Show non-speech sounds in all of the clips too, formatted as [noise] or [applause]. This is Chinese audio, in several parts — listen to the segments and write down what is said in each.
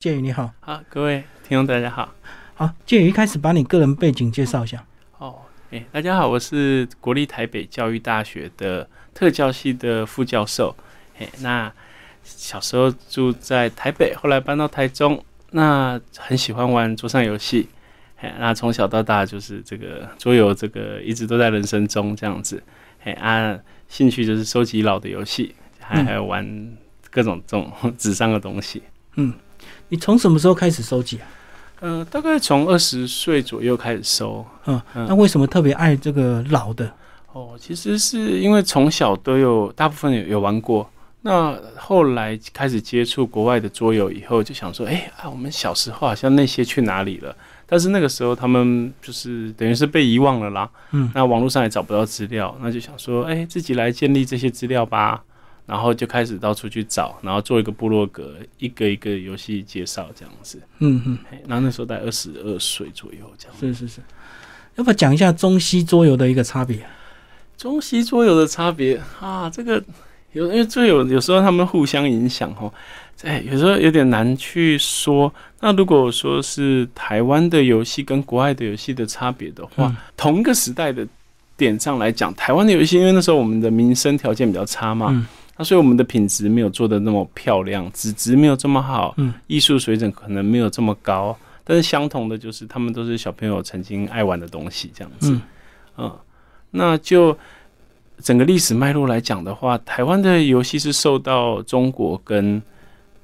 建宇你好，好，各位听众大家好。好，建宇一开始把你个人背景介绍一下。哦，哎，大家好，我是国立台北教育大学的特教系的副教授。哎，那小时候住在台北，后来搬到台中，那很喜欢玩桌上游戏。哎，那从小到大就是这个桌游，这个一直都在人生中这样子。哎，啊，兴趣就是收集老的游戏，还还有玩各种这种 [laughs] 纸上的东西。嗯。你从什么时候开始收集啊？嗯，大概从二十岁左右开始收。嗯，那为什么特别爱这个老的？哦，其实是因为从小都有，大部分有有玩过。那后来开始接触国外的桌游以后，就想说，哎啊，我们小时候好像那些去哪里了？但是那个时候他们就是等于是被遗忘了啦。嗯，那网络上也找不到资料，那就想说，哎，自己来建立这些资料吧。然后就开始到处去找，然后做一个部落格，一个一个游戏介绍这样子。嗯嗯，然后那时候在二十二岁左右这样。是是是，要不要讲一下中西桌游的一个差别？中西桌游的差别啊，这个有因为桌游有时候他们互相影响哦，哎，有时候有点难去说。那如果说是台湾的游戏跟国外的游戏的差别的话，同一个时代的点上来讲，台湾的游戏因为那时候我们的民生条件比较差嘛。那所以我们的品质没有做的那么漂亮，纸质没有这么好，嗯，艺术水准可能没有这么高，但是相同的就是他们都是小朋友曾经爱玩的东西，这样子，嗯，那就整个历史脉络来讲的话，台湾的游戏是受到中国跟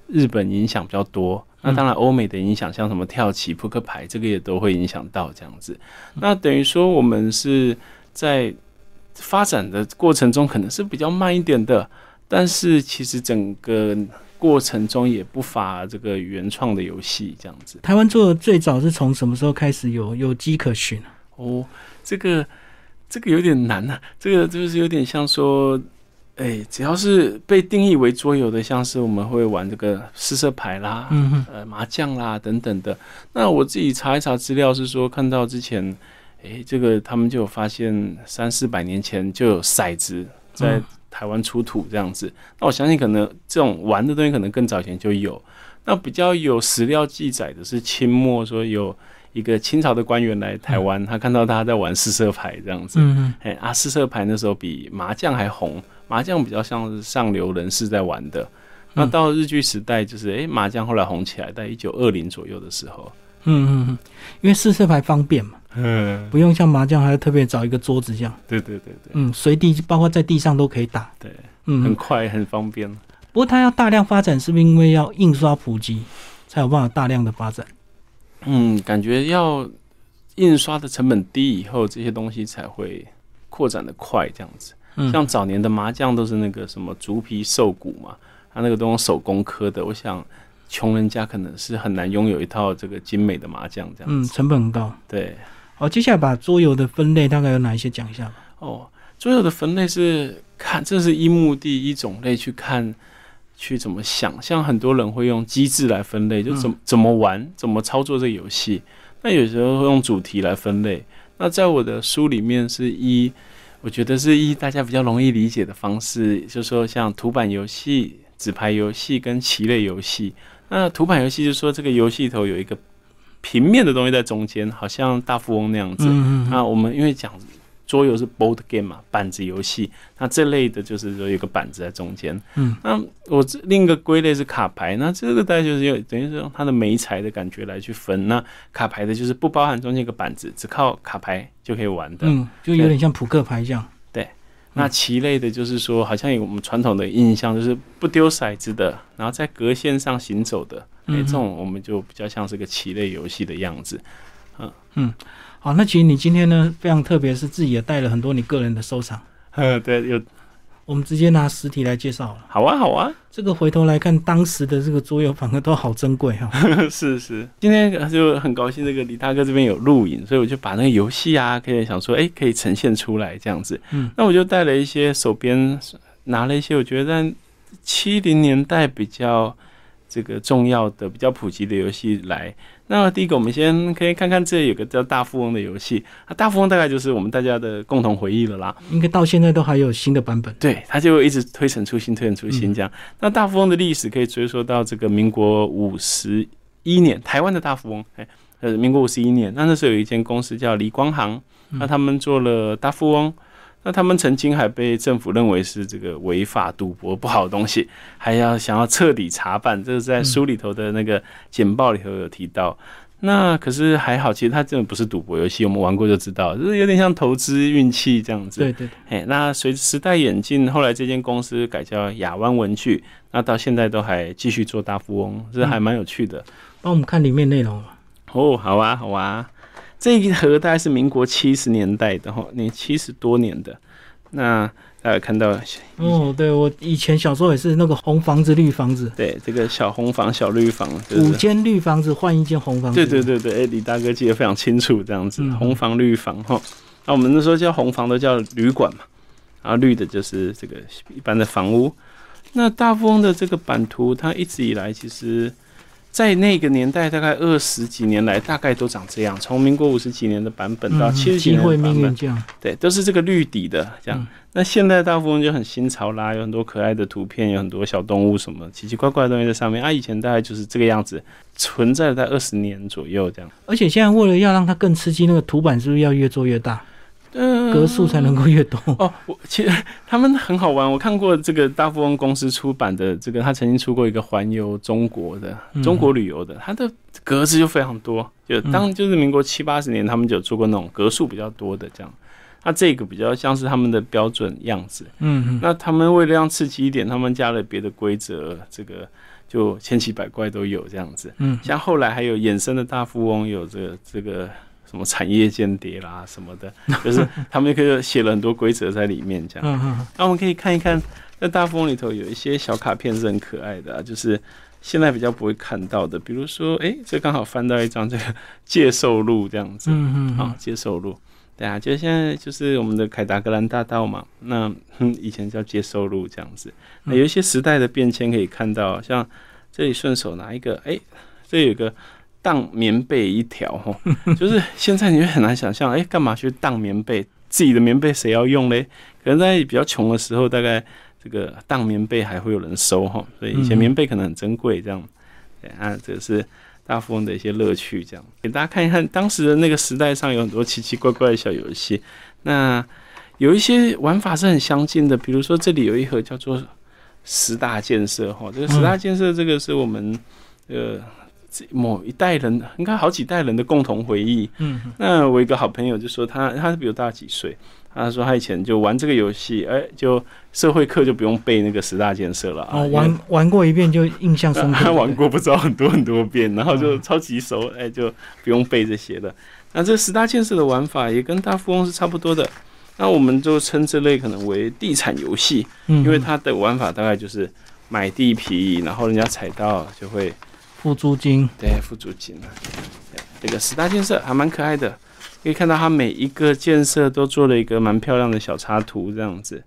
日本影响比较多，那当然欧美的影响，像什么跳棋、扑克牌，这个也都会影响到这样子，那等于说我们是在发展的过程中可能是比较慢一点的。但是其实整个过程中也不乏这个原创的游戏这样子。台湾做的最早是从什么时候开始有有机可循哦，这个这个有点难啊，这个就是有点像说，哎，只要是被定义为桌游的，像是我们会玩这个四色牌啦，嗯呃麻将啦等等的。那我自己查一查资料是说，看到之前，哎，这个他们就有发现三四百年前就有骰子在。台湾出土这样子，那我相信可能这种玩的东西可能更早前就有。那比较有史料记载的是清末说有一个清朝的官员来台湾，他看到他在玩四色牌这样子。嗯哎啊，四色牌那时候比麻将还红，麻将比较像是上流人士在玩的。那到日据时代，就是哎麻将后来红起来，在一九二零左右的时候。嗯嗯嗯，因为四色牌方便嘛。嗯，不用像麻将还要特别找一个桌子这样。对对对对。嗯，随地包括在地上都可以打。对，嗯，很快很方便。不过它要大量发展，是不是因为要印刷普及才有办法大量的发展？嗯，感觉要印刷的成本低以后，这些东西才会扩展的快这样子。嗯，像早年的麻将都是那个什么竹皮兽骨嘛，它那个都用手工刻的。我想穷人家可能是很难拥有一套这个精美的麻将这样。嗯，成本很高。对。好，接下来把桌游的分类大概有哪一些讲一下吧。哦，桌游的分类是看，[laughs] 这是一目的、一种类去看，去怎么想。像很多人会用机制来分类，就怎怎么玩、怎么操作这个游戏。那有时候会用主题来分类。那在我的书里面是一，我觉得是一大家比较容易理解的方式，就是说像图板游戏、纸牌游戏跟棋类游戏。那图板游戏就是说这个游戏头有一个。平面的东西在中间，好像大富翁那样子。那我们因为讲桌游是 board game 嘛，板子游戏，那这类的就是说有个板子在中间。嗯，那我另一个归类是卡牌，那这个大概就是有等于是用它的媒材的感觉来去分。那卡牌的就是不包含中间一个板子，只靠卡牌就可以玩的。嗯，就有点像扑克牌这样。那棋类的，就是说，好像有我们传统的印象，就是不丢骰子的，然后在格线上行走的，哎，这种我们就比较像是个棋类游戏的样子。嗯嗯，好，那其实你今天呢，非常特别，是自己也带了很多你个人的收藏。[laughs] 嗯，对，有。我们直接拿实体来介绍了。好啊，好啊。这个回头来看，当时的这个桌游反而都好珍贵哈。[laughs] 是是，今天就很高兴，这个李大哥这边有录影，所以我就把那个游戏啊，可以想说，哎，可以呈现出来这样子。嗯。那我就带了一些手边拿了一些，我觉得在七零年代比较这个重要的、比较普及的游戏来。那第一个，我们先可以看看这有个叫大富翁的游戏啊，大富翁大概就是我们大家的共同回忆了啦。应该到现在都还有新的版本。对，它就一直推陈出新，推陈出新这样。那大富翁的历史可以追溯到这个民国五十一年，台湾的大富翁，哎，呃，民国五十一年，那那时候有一间公司叫李光行，那他们做了大富翁，那他们曾经还被政府认为是这个违法赌博不好的东西，还要想要彻底查办，这是在书里头的那个简报里头有提到。那可是还好，其实它真的不是赌博游戏，我们玩过就知道，就是有点像投资运气这样子。对对。哎，那随着时代演进，后来这间公司改叫亚湾文具，那到现在都还继续做大富翁，这还蛮有趣的。帮我们看里面内容哦，好啊，好啊。这一盒大概是民国七十年代的哈，你七十多年的那。大家看到哦，对我以前小时候也是那个红房子绿房子，对这个小红房小绿房，五间绿房子换一间红房子，对对对对，哎，李大哥记得非常清楚，这样子红房绿房哈，那我们那时候叫红房都叫旅馆嘛，然后绿的就是这个一般的房屋。那大富翁的这个版图，它一直以来其实。在那个年代，大概二十几年来，大概都长这样。从民国五十几年的版本到七十几年的版本，对，都是这个绿底的这样。那现在大部分就很新潮啦，有很多可爱的图片，有很多小动物什么奇奇怪怪的东西在上面啊。以前大概就是这个样子，存在在二十年左右这样。而且现在为了要让它更刺激，那个图版是不是要越做越大？格数才能够越多哦。我其实他们很好玩，我看过这个大富翁公司出版的这个，他曾经出过一个环游中国的中国旅游的，它的格子就非常多。就当就是民国七八十年，他们就做过那种格数比较多的这样。那这个比较像是他们的标准样子。嗯，那他们为了让刺激一点，他们加了别的规则，这个就千奇百怪都有这样子。嗯，像后来还有衍生的大富翁，有这个这个。什么产业间谍啦，什么的，就是他们可以写了很多规则在里面，这样。那我们可以看一看，在大风里头有一些小卡片是很可爱的，就是现在比较不会看到的。比如说，哎，这刚好翻到一张这个借售录这样子，嗯嗯，啊，借售录，对啊，就现在就是我们的凯达格兰大道嘛，那以前叫接收路这样子。那有一些时代的变迁可以看到，像这里顺手拿一个，哎，这有个。当棉被一条哈，[laughs] 就是现在你会很难想象，哎，干嘛去当棉被？自己的棉被谁要用嘞？可能在比较穷的时候，大概这个当棉被还会有人收哈，所以以前棉被可能很珍贵，这样。对啊，这是大富翁的一些乐趣，这样给大家看一看。当时的那个时代上有很多奇奇怪怪的小游戏，那有一些玩法是很相近的，比如说这里有一盒叫做十大建设哈，这个十大建设这个是我们呃。某一代人，应该好几代人的共同回忆。嗯，那我一个好朋友就说他，他是比我大几岁。他说他以前就玩这个游戏，哎，就社会课就不用背那个十大建设了啊，玩玩过一遍就印象深刻。他 [laughs] 玩过不知道很多很多遍，然后就超级熟，哎，就不用背这些的。那这十大建设的玩法也跟大富翁是差不多的。那我们就称这类可能为地产游戏，因为它的玩法大概就是买地皮，然后人家踩到就会。付租金，对，付租金了。这个十大建设还蛮可爱的，可以看到它每一个建设都做了一个蛮漂亮的小插图，这样子。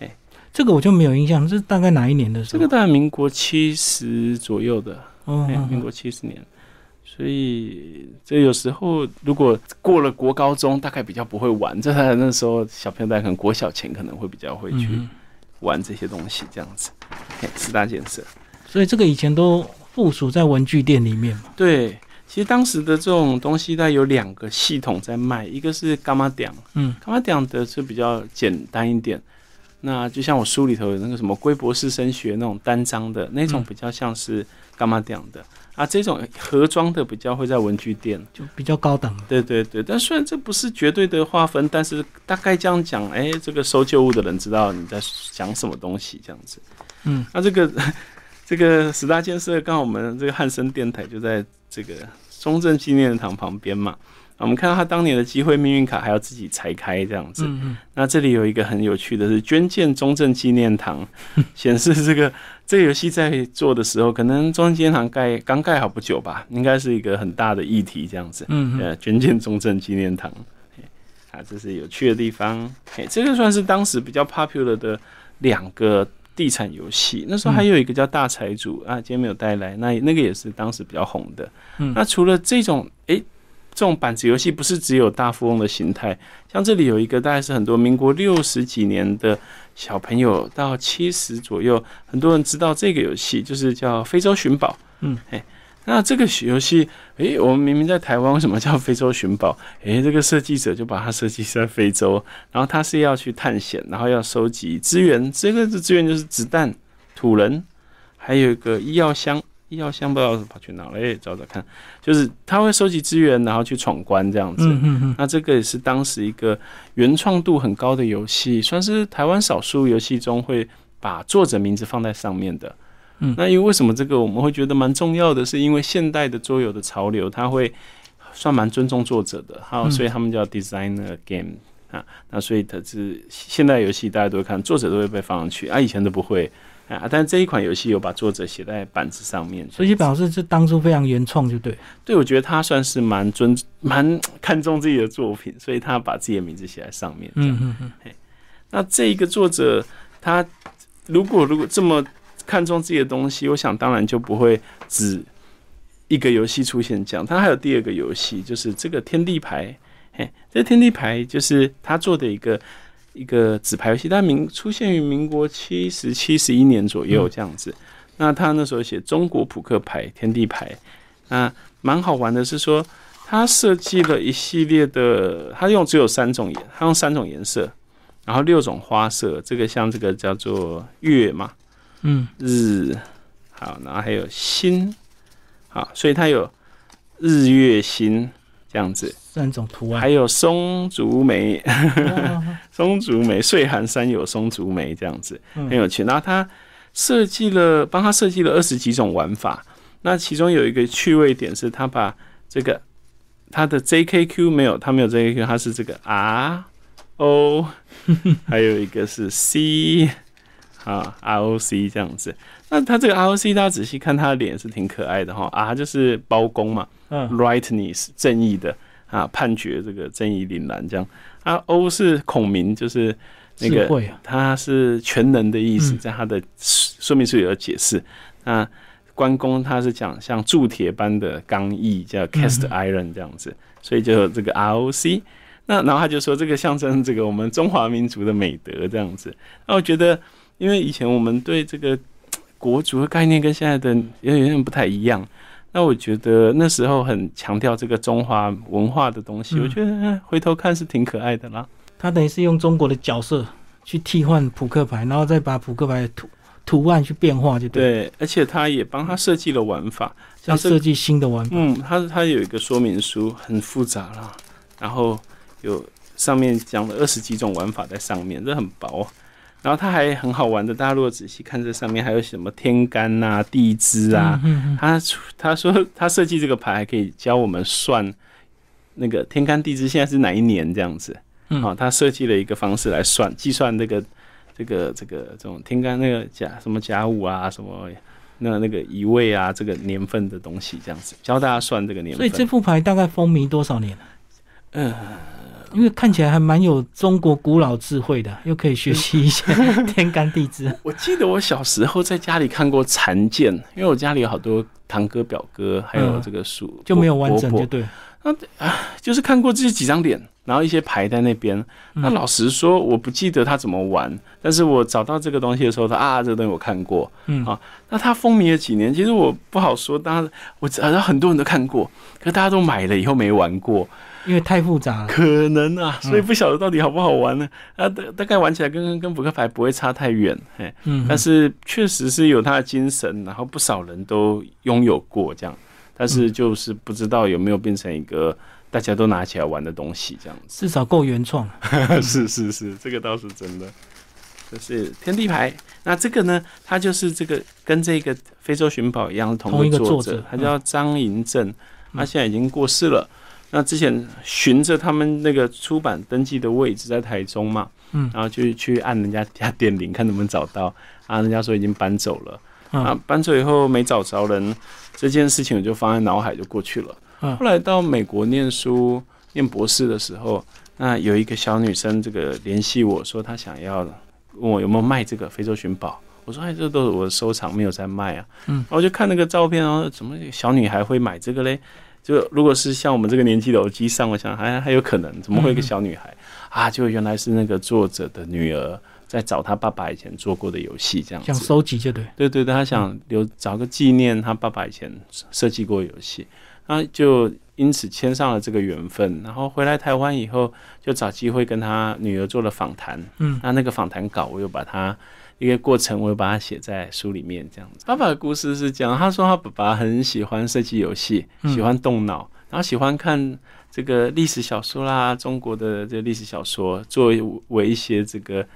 哎，这个我就没有印象，这是大概哪一年的时候？这个大概民国七十左右的，哦，民国七十年。所以这有时候如果过了国高中，大概比较不会玩。这那时候小朋友在可能国小前可能会比较会去玩这些东西，这样子。哎，十大建设，所以这个以前都。附属在文具店里面嘛？对，其实当时的这种东西，它有两个系统在卖，一个是伽马点，嗯，伽马点的是比较简单一点。那就像我书里头有那个什么龟博士升学那种单张的那种，比较像是伽马点的啊。这种盒装的比较会在文具店，就比较高档。对对对，但虽然这不是绝对的划分，但是大概这样讲，哎，这个收旧物的人知道你在讲什么东西，这样子。嗯，那这个。这个十大建设，刚好我们这个汉森电台就在这个中正纪念堂旁边嘛。我们看到他当年的机会命运卡还要自己拆开这样子。那这里有一个很有趣的是捐建中正纪念堂，[laughs] 显示这个这个游戏在做的时候，可能中正纪念堂盖刚盖好不久吧，应该是一个很大的议题这样子。嗯呃，捐建中正纪念堂，啊，这是有趣的地方。哎，这个算是当时比较 popular 的两个。地产游戏那时候还有一个叫大财主啊，今天没有带来，那那个也是当时比较红的。嗯，那除了这种诶，这种板子游戏不是只有大富翁的形态，像这里有一个大概是很多民国六十几年的小朋友到七十左右，很多人知道这个游戏就是叫非洲寻宝。嗯，哎，那这个游戏，诶，我们明明在台湾，为什么叫非洲寻宝？诶，这个设计者就把它设计在非洲，然后他是要去探险，然后要收集资源。这个的资源就是子弹、土人，还有一个医药箱。医药箱不知道跑去哪了，哎，找找看。就是他会收集资源，然后去闯关这样子。嗯嗯嗯。那这个也是当时一个原创度很高的游戏，算是台湾少数游戏中会把作者名字放在上面的。嗯，那因为为什么这个我们会觉得蛮重要的？是因为现代的桌游的潮流，它会算蛮尊重作者的，好，所以他们叫 designer game 啊。那所以它是现代游戏，大家都会看，作者都会被放上去啊，以前都不会啊。但是这一款游戏有把作者写在板子上面，所以表示是当初非常原创，就对。对，我觉得他算是蛮尊、[coughs] 蛮看重自己的作品，所以他把自己的名字写在上面。嗯嗯嗯。那这一个作者，他如果如果这么。看中自己的东西，我想当然就不会只一个游戏出现这样。他还有第二个游戏，就是这个天地牌。嘿，这天地牌就是他做的一个一个纸牌游戏，但民出现于民国七十七十一年左右这样子。那他那时候写中国扑克牌天地牌，那蛮好玩的是说，他设计了一系列的，他用只有三种颜，他用三种颜色，然后六种花色。这个像这个叫做月嘛。嗯，日好，然后还有星，好，所以它有日月星这样子三种图案，还有松竹梅，[laughs] 松竹梅，岁寒山有松竹梅这样子很有趣。然后他设计了，帮他设计了二十几种玩法。那其中有一个趣味点是，他把这个他的 JKQ 没有，他没有 JKQ，他是这个 R O，[laughs] 还有一个是 C。啊，ROC 这样子，那他这个 ROC，大家仔细看他的脸是挺可爱的哈。啊，就是包公嘛，嗯，Rightness 正义的啊，判决这个正义凛然这样。啊，O 是孔明，就是那个他是全能的意思，在他的说明书有解释。那关公他是讲像铸铁般的刚毅，叫 Cast Iron 这样子，所以就有这个 ROC。那然后他就说这个象征这个我们中华民族的美德这样子。那我觉得。因为以前我们对这个 [tsk] 国足的概念跟现在的有点不太一样，那我觉得那时候很强调这个中华文化的东西，我觉得回头看是挺可爱的啦。他等于是用中国的角色去替换扑克牌，然后再把扑克牌图图案去变化，就对。而且他也帮他设计了玩法，像设计新的玩法。嗯，他他有一个说明书，很复杂啦，然后有上面讲了二十几种玩法在上面，这很薄。然后它还很好玩的，大家如果仔细看这上面还有什么天干呐、地支啊，他他说他设计这个牌还可以教我们算那个天干地支现在是哪一年这样子。好，他设计了一个方式来算计算那个这个这个这种天干那个甲什么甲午啊什么那那个乙未啊这个年份的东西这样子教大家算这个年份。所以这副牌大概风靡多少年嗯。因为看起来还蛮有中国古老智慧的，又可以学习一些 [laughs] 天干地支。我记得我小时候在家里看过残剑，因为我家里有好多堂哥表哥，还有这个书就没有完整，就对。那啊，就是看过这几张脸，然后一些牌在那边。那老实说，我不记得他怎么玩，但是我找到这个东西的时候，他啊，这个东西我看过。嗯啊，那他风靡了几年，其实我不好说。当然，我好像很多人都看过，可大家都买了以后没玩过。因为太复杂。了，可能啊，所以不晓得到底好不好玩呢？啊，大大概玩起来跟跟扑克牌不会差太远，嘿，嗯，但是确实是有它的精神，然后不少人都拥有过这样，但是就是不知道有没有变成一个大家都拿起来玩的东西这样子，至少够原创，[laughs] 是是是，这个倒是真的。这是天地牌，那这个呢，它就是这个跟这个非洲寻宝一样，同一个作者，他叫张银正，他现在已经过世了。那之前循着他们那个出版登记的位置在台中嘛，嗯，然后就去按人家家电铃，看能不能找到啊。人家说已经搬走了，啊，搬走以后没找着人，这件事情我就放在脑海就过去了。后来到美国念书念博士的时候，那有一个小女生这个联系我说她想要问我有没有卖这个非洲寻宝，我说哎，这都是我的收藏，没有在卖啊。嗯，我就看那个照片然后，怎么小女孩会买这个嘞？就如果是像我们这个年纪的耳机上，我想还还有可能，怎么会一个小女孩啊？就原来是那个作者的女儿，在在找她爸爸以前做过的游戏，这样想子。收集就对。对对对，他想留找个纪念，她爸爸以前设计过游戏，那就因此签上了这个缘分。然后回来台湾以后，就找机会跟她女儿做了访谈。嗯，那那个访谈稿，我又把它一个过程，我又把它写在书里面。这样子，爸爸的故事是讲，他说他爸爸很喜欢设计游戏，嗯喜欢动脑，然后喜欢看这个历史小说啦，中国的这个历史小说，作为一些这个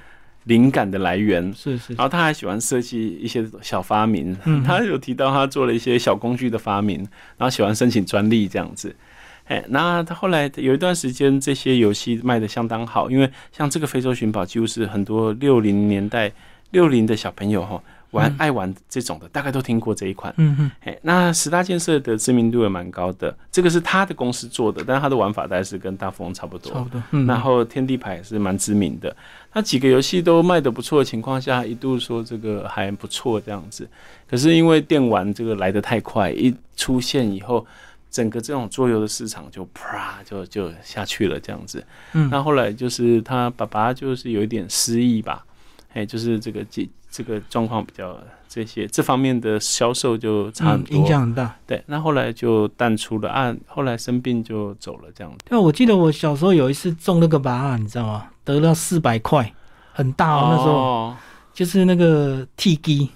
灵感的来源。是是然，后他还喜欢设计一些小发明，嗯他有提到他做了一些小工具的发明，然后喜欢申请专利这样子。哎，那他后来有一段时间，这些游戏卖的相当好，因为像这个非洲寻宝，几乎是很多六零年代六零的小朋友哈玩、嗯爱玩这种的，大概都听过这一款。嗯嗯哎，那十大建设的知名度也蛮高的，这个是他的公司做的，但是他的玩法大概是跟大富翁差不多。差不多。嗯，然后天地牌也是蛮知名的，那几个游戏都卖得不错的情况下，一度说这个还不错这样子。可是因为电玩这个来得太快，一出现以后，整个这种桌游的市场就啪就就下去了这样子。嗯那后来就是他爸爸就是有一点失忆吧，哎，就是这个这这个状况比较这些这方面的销售就差很嗯，影响很大。对。那后来就淡出了啊，后来生病就走了这样子。对啊，我记得我小时候有一次中那个拔啊，你知道吗？得了四百块，很大哦。那时候哦就是那个 T G，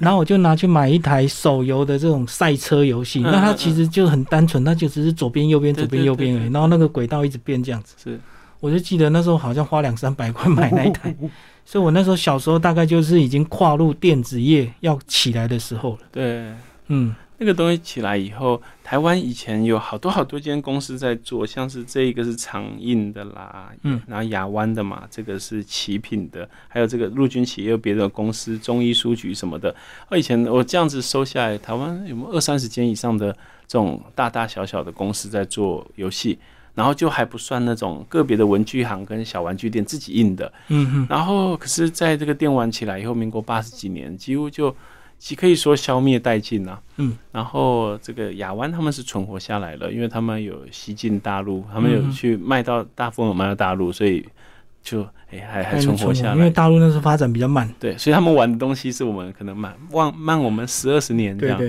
然后我就拿去买一台手游的这种赛车游戏。嗯那它其实就很单纯，它就只是左边右边左边右边而已。然后那个轨道一直变这样子。是我就记得那时候好像花两三百块买那一台，[laughs] 所以我那时候小时候大概就是已经跨入电子业要起来的时候了。对。嗯那个东西起来以后，台湾以前有好多好多间公司在做，像是这一个是长印的啦，嗯，然后亚湾的嘛，这个是奇品的，还有这个陆军企业有别的公司，中医书局什么的。我以前我这样子收下来，台湾有没有二三十间以上的这种大大小小的公司在做游戏？然后就还不算那种个别的文具行跟小玩具店自己印的，嗯嗯，然后，可是在这个电玩起来以后，民国八十几年，几乎就其可以说消灭殆尽啊。嗯，然后这个亚湾他们是存活下来了，因为他们有西进大陆，他们有嗯去卖到大部分有卖到大陆，所以就哎还还存活下来因为。大陆那时候发展比较慢。对，所以他们玩的东西是我们可能慢慢慢我们十二十年这样。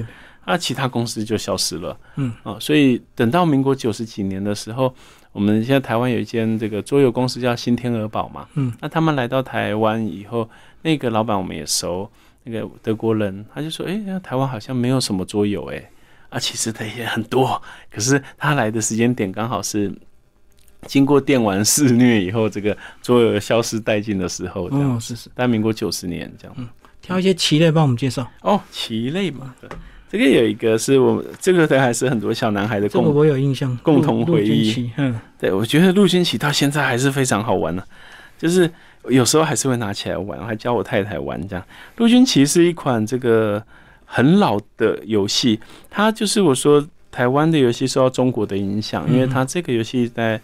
那其他公司就消失了。嗯，啊，所以等到民国九十几年的时候，我们现在台湾有一间这个桌游公司叫新天鹅堡嘛。嗯，那他们来到台湾以后，那个老板我们也熟，那个德国人他就说：“哎、那台湾好像没有什么桌游哎、啊，其实他也很多，可是他来的时间点刚好是。”经过电玩肆虐以后，这个桌游消失殆尽的时候，这样，哦是是，但民国九十年这样。嗯挑一些棋类帮我们介绍。哦，棋类嘛，对这个有一个是我们这个还是很多小男孩的共，这个我有印象，共同回忆嗯，对我觉得陆军棋到现在还是非常好玩呢、就是有时候还是会拿起来玩，还教我太太玩这样。陆军棋是一款这个很老的游戏，它就是我说台湾的游戏受到中国的影响，因为它这个游戏在。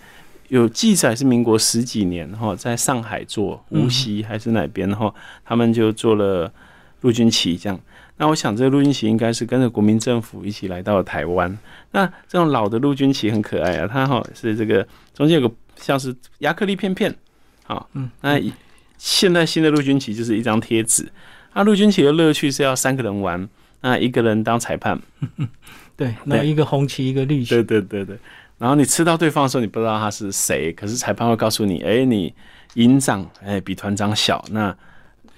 有记载是民国十几年哈，在上海做无锡还是哪边哈，他们就做了陆军棋这样。那我想这个陆军棋应该是跟着国民政府一起来到了台湾。那这种老的陆军旗很可爱啊，它哈是这个中间有个像是亚克力片片，好，嗯，那以现在新的陆军旗就是一张贴纸。那陆军旗的乐趣是要三个人玩，那一个人当裁判，[laughs] 对，那一个红旗，一个绿旗对，对对对。然后你吃到对方的时候，你不知道他是谁，可是裁判会告诉你，哎，你营长哎比团长小，那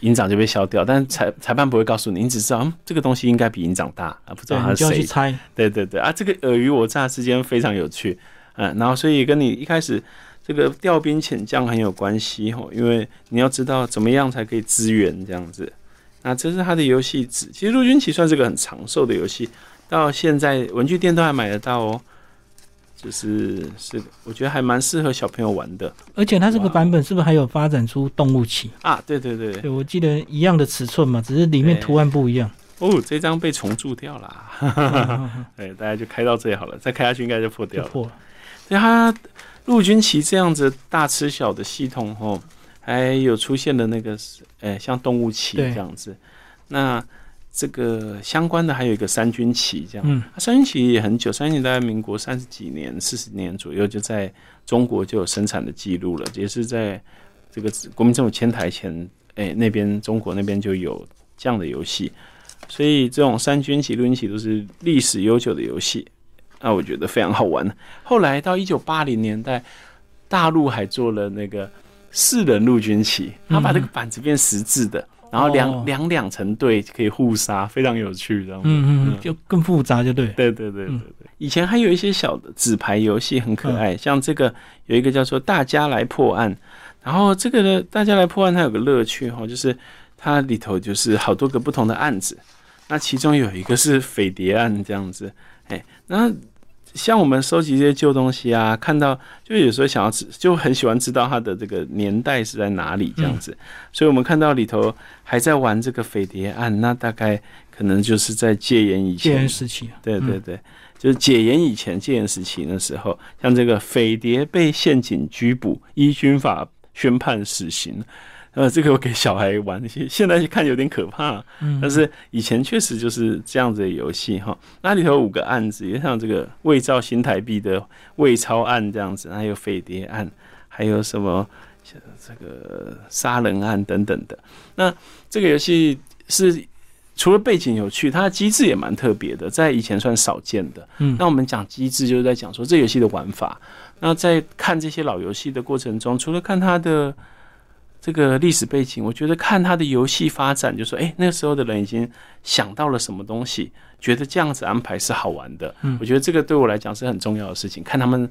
营长就被消掉，但裁裁判不会告诉你，你只知道嗯这个东西应该比营长大啊，不知，道他是谁你就要去。猜。对对对啊，这个尔虞我诈之间非常有趣，嗯，然后所以跟你一开始这个调兵遣将很有关系吼，因为你要知道怎么样才可以支援这样子。那这是他的游戏纸，其实陆军棋算是个很长寿的游戏，到现在文具店都还买得到哦。就是是，我觉得还蛮适合小朋友玩的而且它这个版本是不是还有发展出动物棋？啊！对对对，对，我记得一样的尺寸嘛，只是里面对图案不一样。哦，这张被重铸掉了，对，[laughs] 大家就开到这里好了，再开下去应该就破掉了。就破了。所以它陆军棋这样子大吃小的系统哦，还有出现了那个呃像动物棋对这样子。那这个相关的还有一个三军棋这样，嗯，三军棋也很久，三军棋大概民国三十几年、四十年左右就在中国就有生产的记录了，也是在这个国民政府迁台前，哎，那边中国那边就有这样的游戏，所以这种三军棋、陆军棋都是历史悠久的游戏，那我觉得非常好玩。后来到一九八零年代，大陆还做了那个四人陆军棋，他把这个板子变十字的。然后两两两成对可以互杀，非常有趣，这样。嗯嗯，就更复杂，就对。对对对对对。以前还有一些小的纸牌游戏很可爱，像这个有一个叫做“大家来破案”，然后这个呢，“大家来破案”它有个乐趣哈，就是它里头就是好多个不同的案子，那其中有一个是匪谍案这样子，哎，那。像我们收集这些旧东西啊，看到就有时候想要知，就很喜欢知道它的这个年代是在哪里这样子。所以我们看到里头还在玩这个匪谍案，那大概可能就是在戒严以前。戒严时期。对对对，就是解严以前戒严时期的时候，像这个匪谍被陷阱拘捕，依军法宣判死刑。呃，这个我给小孩玩，现现在看有点可怕，但是以前确实就是这样子的游戏哈。那里头五个案子，也像这个伪造新台币的伪钞案这样子，还有匪谍案，还有什么这个杀人案等等的。那这个游戏是除了背景有趣，它的机制也蛮特别的，在以前算少见的。嗯，那我们讲机制，就是在讲说这游戏的玩法。那在看这些老游戏的过程中，除了看它的。这个历史背景，我觉得看他的游戏发展，就说，哎，那个时候的人已经想到了什么东西，觉得这样子安排是好玩的。嗯，我觉得这个对我来讲是很重要的事情。看他们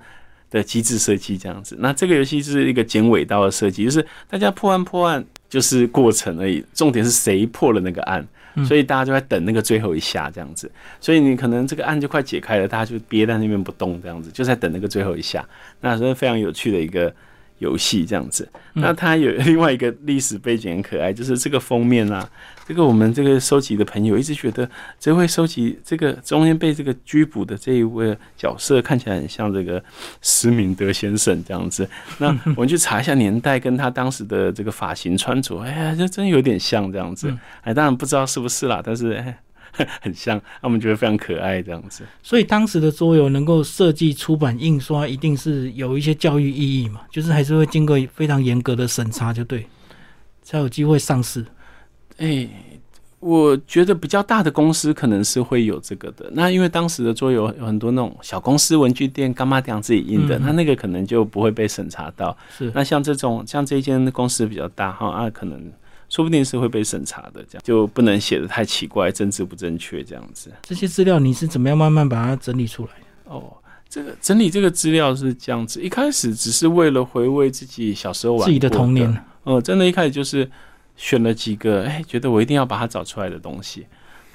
的机制设计这样子，那这个游戏是一个剪尾刀的设计，就是大家破案破案就是过程而已，重点是谁破了那个案，所以大家就在等那个最后一下这样子。所以你可能这个案就快解开了，大家就憋在那边不动这样子，就在等那个最后一下。那是非常有趣的一个。游戏这样子，那它有另外一个历史背景很可爱，就是这个封面啊，这个我们这个收集的朋友一直觉得，这位收集这个中间被这个拘捕的这一位角色看起来很像这个施明德先生这样子。那我们去查一下年代，跟他当时的这个发型穿着，哎呀，就真有点像这样子。哎，当然不知道是不是啦，但是。[laughs] 很像，那我们觉得非常可爱这样子。所以当时的桌游能够设计、出版、印刷，一定是有一些教育意义嘛？就是还是会经过非常严格的审查，就对，才有机会上市。哎，我觉得比较大的公司可能是会有这个的。那因为当时的桌游有很多那种小公司、文具店、干妈店自己印的，那那个可能就不会被审查到。是。那像这种，像这间公司比较大哈啊，可能。说不定是会被审查的，这样就不能写的太奇怪、政治不正确这样子。这些资料你是怎么样慢慢把它整理出来？哦，这个整理这个资料是这样子，一开始只是为了回味自己小时候玩自己的童年。哦，真的，一开始就是选了几个，哎，觉得我一定要把它找出来的东西。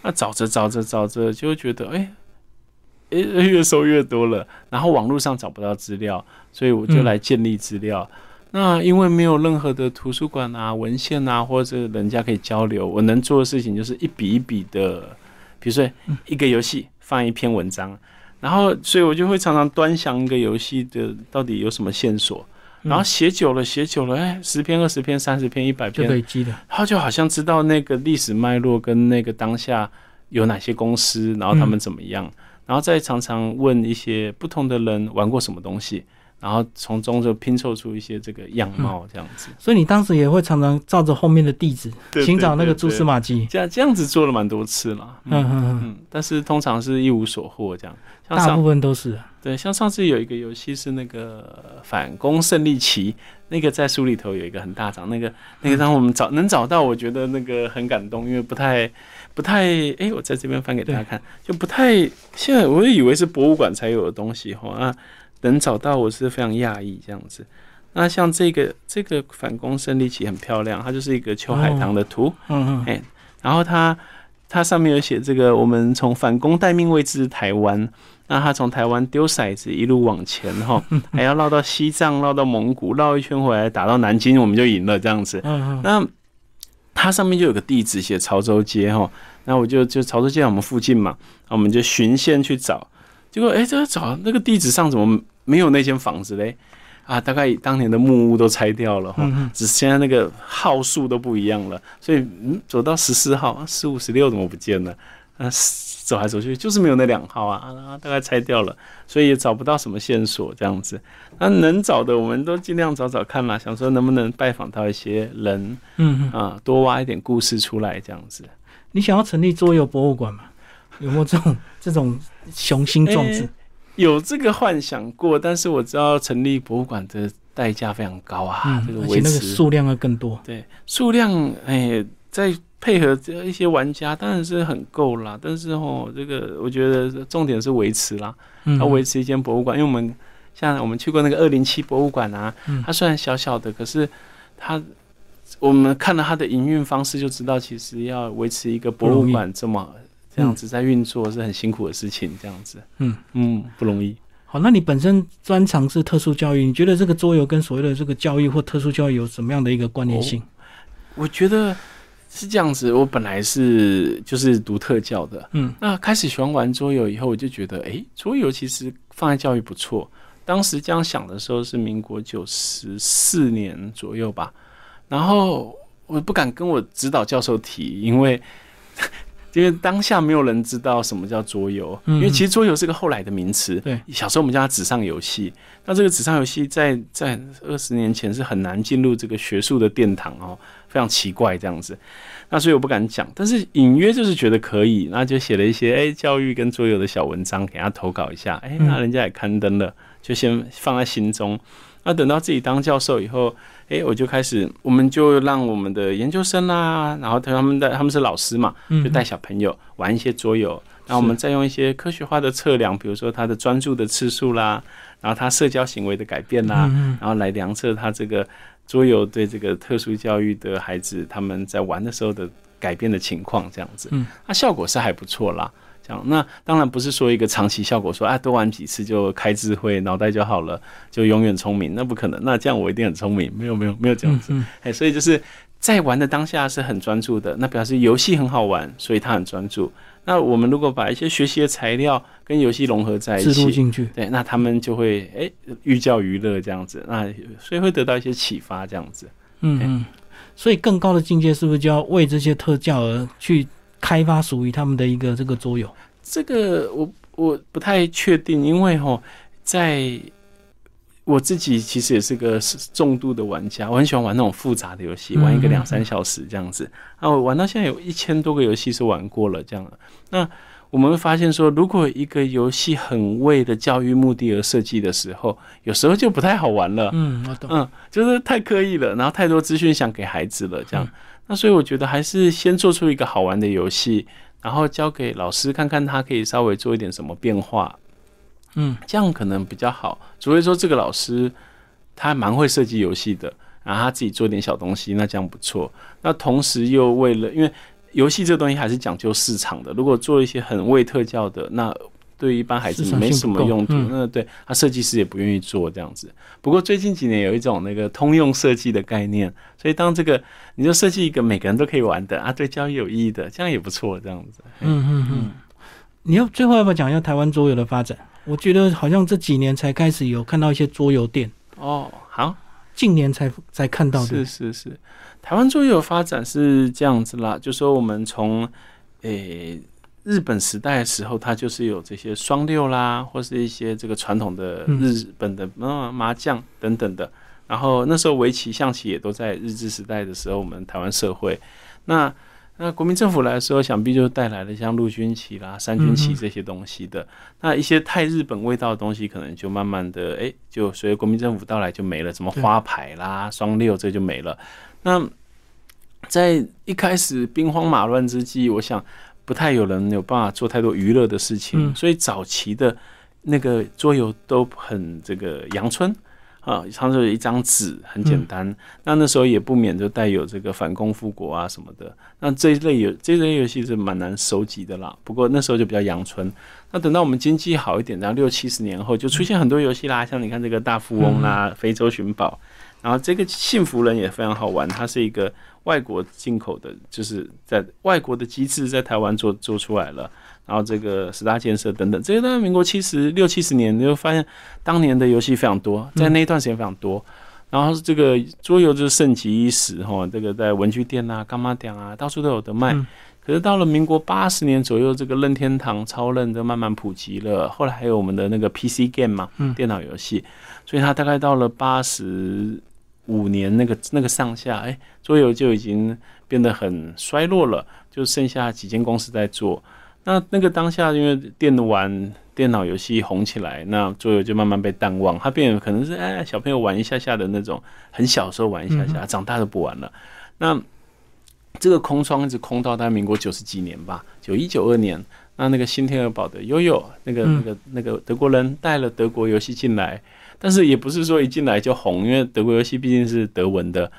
那找着找着找着，就觉得，哎，哎，越收越多了。然后网络上找不到资料，所以我就来建立资料。那因为没有任何的图书馆啊、文献啊，或者人家可以交流，我能做的事情就是一笔一笔的，比如说一个游戏放一篇文章，然后所以我就会常常端详一个游戏的到底有什么线索，然后写久了写久了，哎，十篇、二十篇、三十篇、一百篇累积的，然后就好像知道那个历史脉络跟那个当下有哪些公司，然后他们怎么样，然后再常常问一些不同的人玩过什么东西。然后从中就拼凑出一些这个样貌，这样子。所以你当时也会常常照着后面的地址寻找那个蛛丝马迹。这样这样子做了蛮多次了。嗯嗯嗯。但是通常是一无所获这样。大部分都是。对，像上次有一个游戏是那个反攻胜利旗，那个在书里头有一个很大张，那个那个让我们找能找到，我觉得那个很感动，因为不太不太哎，我在这边翻给大家看，就不太现在我也以为是博物馆才有的东西哈啊。能找到我是非常讶异这样子，那像这个这个反攻胜利旗很漂亮，它就是一个秋海棠的图，嗯嗯，哎，然后它它上面有写这个我们从反攻待命位置台湾，那它从台湾丢骰子一路往前哈，[laughs] 还要绕到西藏，绕到蒙古，绕一圈回来打到南京，我们就赢了这样子，嗯嗯，那它上面就有个地址写潮州街哈，那我就就潮州街在我们附近嘛，那我们就循线去找，结果哎，这个找那个地址上怎么？没有那间房子嘞，啊，大概当年的木屋都拆掉了哈，只现在那个号数都不一样了，所以嗯，走到十四号、十五、十六怎么不见了？啊，走来走去，就是没有那两号啊，大概拆掉了，所以也找不到什么线索这样子。那能找的，我们都尽量找找看啦，想说能不能拜访到一些人，嗯嗯，啊，多挖一点故事出来这样子。你想要成立桌游博物馆吗？有没有这种这种雄心壮志？有这个幻想过，但是我知道成立博物馆的代价非常高啊，这个而且那个维持数量要更多。对数量，哎，再配合这一些玩家，当然是很够啦。但是哦，这个我觉得重点是维持啦，嗯，要维持一间博物馆，因为我们像我们去过那个二零七博物馆啊，嗯它虽然小小的，可是它我们看到它的营运方式就知道，其实要维持一个博物馆这么这样子在运作是很辛苦的事情，这样子，嗯嗯，不容易。好，那你本身专长是特殊教育，你觉得这个桌游跟所谓的这个教育或特殊教育有什么样的一个关联性？我觉得是这样子，我本来是就是读特教的，嗯那开始喜欢玩桌游以后，我就觉得，诶，桌游其实放在教育不错。当时这样想的时候是民国九十四年左右吧，然后我不敢跟我指导教授提，因为因为当下没有人知道什么叫桌游，嗯因为其实桌游是个后来的名词。对，小时候我们叫它纸上游戏，那这个纸上游戏在在二十年前是很难进入这个学术的殿堂哦，非常奇怪这样子。那所以我不敢讲，但是隐约就是觉得可以，那就写了一些哎、教育跟桌游的小文章给他投稿一下，哎、嗯那人家也刊登了，就先放在心中。那等到自己当教授以后，哎、我就开始，我们就让我们的研究生啦，然后他们的他们是老师嘛，嗯就带小朋友玩一些桌游，然后我们再用一些科学化的测量，比如说他的专注的次数啦，然后他社交行为的改变啦，嗯然后来量测他这个桌游对这个特殊教育的孩子他们在玩的时候的改变的情况，这样子，嗯，那效果是还不错啦。这样，那当然不是说一个长期效果说，啊，多玩几次就开智慧，脑袋就好了，就永远聪明，那不可能。那这样我一定很聪明，没有没有没有这样子。嗯哎、所以就是在玩的当下是很专注的，那表示游戏很好玩，所以他很专注。那我们如果把一些学习的材料跟游戏融合在一起，进去。对，那他们就会哎寓教于乐这样子，那所以会得到一些启发这样子。嗯嗯，所以更高的境界是不是就要为这些特教而去开发属于他们的一个这个桌游？这个我我不太确定，因为哈，在我自己其实也是个重度的玩家，我很喜欢玩那种复杂的游戏，玩一个嗯两三小时这样子。那我玩到现在有一千多个游戏是玩过了这样的。那我们会发现说，如果一个游戏很为了教育目的而设计的时候，有时候就不太好玩了。嗯，我懂。嗯，就是太刻意了，然后太多资讯想给孩子了，这样。那所以我觉得还是先做出一个好玩的游戏，然后交给老师看看他可以稍微做一点什么变化，嗯这样可能比较好。除非说这个老师他蛮会设计游戏的，然后他自己做点小东西，那这样不错。那同时又为了，因为游戏这东西还是讲究市场的，如果做一些很为特教的，那对于一般孩子没什么用途，嗯那对他设计师也不愿意做这样子。不过最近几年有一种那个通用设计的概念，所以当这个你就设计一个每个人都可以玩的啊，对教育有意义的，这样也不错，这样子。嗯嗯嗯。你要最后要不要讲一下台湾桌游的发展？我觉得好像这几年才开始有看到一些桌游店，哦，好，近年才才看到的。是是是，台湾桌游发展是这样子啦，就说我们从诶、日本时代的时候，它就是有这些双六啦，或是一些这个传统的嗯日本的嗯麻将等等的。然后那时候围棋、象棋也都在日治时代的时候，我们台湾社会那。那国民政府来的时候，想必就带来了像陆军棋啦、三军旗嗯哼这些东西的。那一些太日本味道的东西，可能就慢慢的，哎、就随着国民政府到来就没了，什么花牌啦、双六这就没了。那在一开始兵荒马乱之际，我想不太有人有办法做太多娱乐的事情，嗯所以早期的那个桌游都很这个阳春。啊，常常有一张纸，很简单。那那时候也不免就带有这个反攻复国啊什么的。那这一类游这一类游戏是蛮难收集的啦。不过那时候就比较阳春。那等到我们经济好一点，然后六七十年后就出现很多游戏啦，像你看这个大富翁啦、非洲寻宝，然后这个幸福人也非常好玩，它是一个外国进口的，就是在外国的机制在台湾做做出来了。然后这个十大建设等等，这个在民国七十六七十年，你就发现当年的游戏非常多，在那一段时间非常多。然后这个桌游就是盛极一时哈，这个在文具店啊、干妈店啊，到处都有得卖。嗯可是到了民国八十年左右，这个任天堂超任就慢慢普及了，后来还有我们的那个 PC game 嘛，嗯电脑游戏，所以它大概到了八十五年那个那个上下，哎，桌游就已经变得很衰落了，就剩下几间公司在做。那那个当下，因为电玩、电脑游戏红起来，那桌游就慢慢被淡忘，它变可能是哎小朋友玩一下下的那种，很小时候玩一下下，长大就不玩了。那这个空窗一直空到大概民国九十几年吧，九一九二年，那那个新天鹅堡的悠悠，那个嗯那个那个德国人带了德国游戏进来，但是也不是说一进来就红，因为德国游戏毕竟是德文的，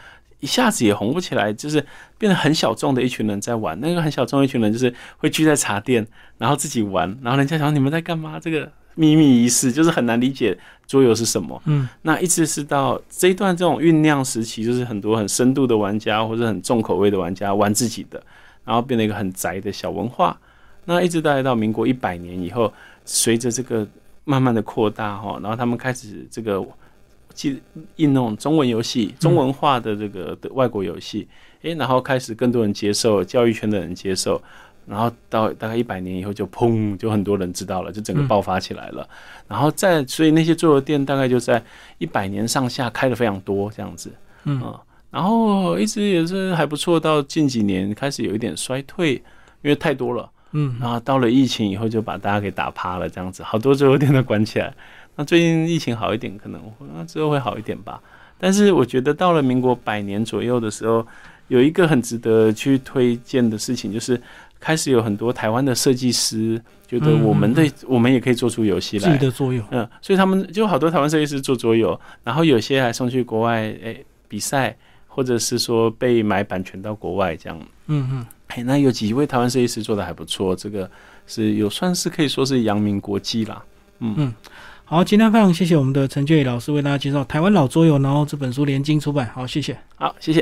一下子也红不起来，就是变得很小众的一群人在玩。那个很小众一群人就是会聚在茶店，然后自己玩，然后人家想你们在干嘛？这个秘密仪式就是很难理解桌游是什么。嗯那一直是到这一段这种酝酿时期，就是很多很深度的玩家或者很重口味的玩家玩自己的，然后变得一个很宅的小文化。那一直大概到民国一百年以后，随着这个慢慢的扩大哈，然后他们开始这个去印那种中文游戏、中文化的这个的外国游戏，诶，然后开始更多人接受，教育圈的人接受。然后到大概一百年以后，就砰，就很多人知道了，就整个爆发起来了。然后在所以那些桌游店大概就在一百年上下开的非常多这样子，嗯啊然后一直也是还不错，到近几年开始有一点衰退，因为太多了。嗯然后到了疫情以后，就把大家给打趴了，这样子，好多桌游店都关起来。那最近疫情好一点，可能那之后会好一点吧。但是我觉得到了民国百年左右的时候，有一个很值得去推荐的事情，就是开始有很多台湾的设计师觉得我们的、我们也可以做出游戏来自己来，的作用，嗯，所以他们就好多台湾设计师做桌游，然后有些还送去国外诶、比赛，或者是说被买版权到国外这样。嗯嗯，哎，那有几位台湾设计师做的还不错，这个是有算是可以说是扬名国际啦。嗯好，今天非常谢谢我们的陈俊宇老师为大家介绍台湾老桌游，然后这本书连经出版，好，谢谢。好，谢谢。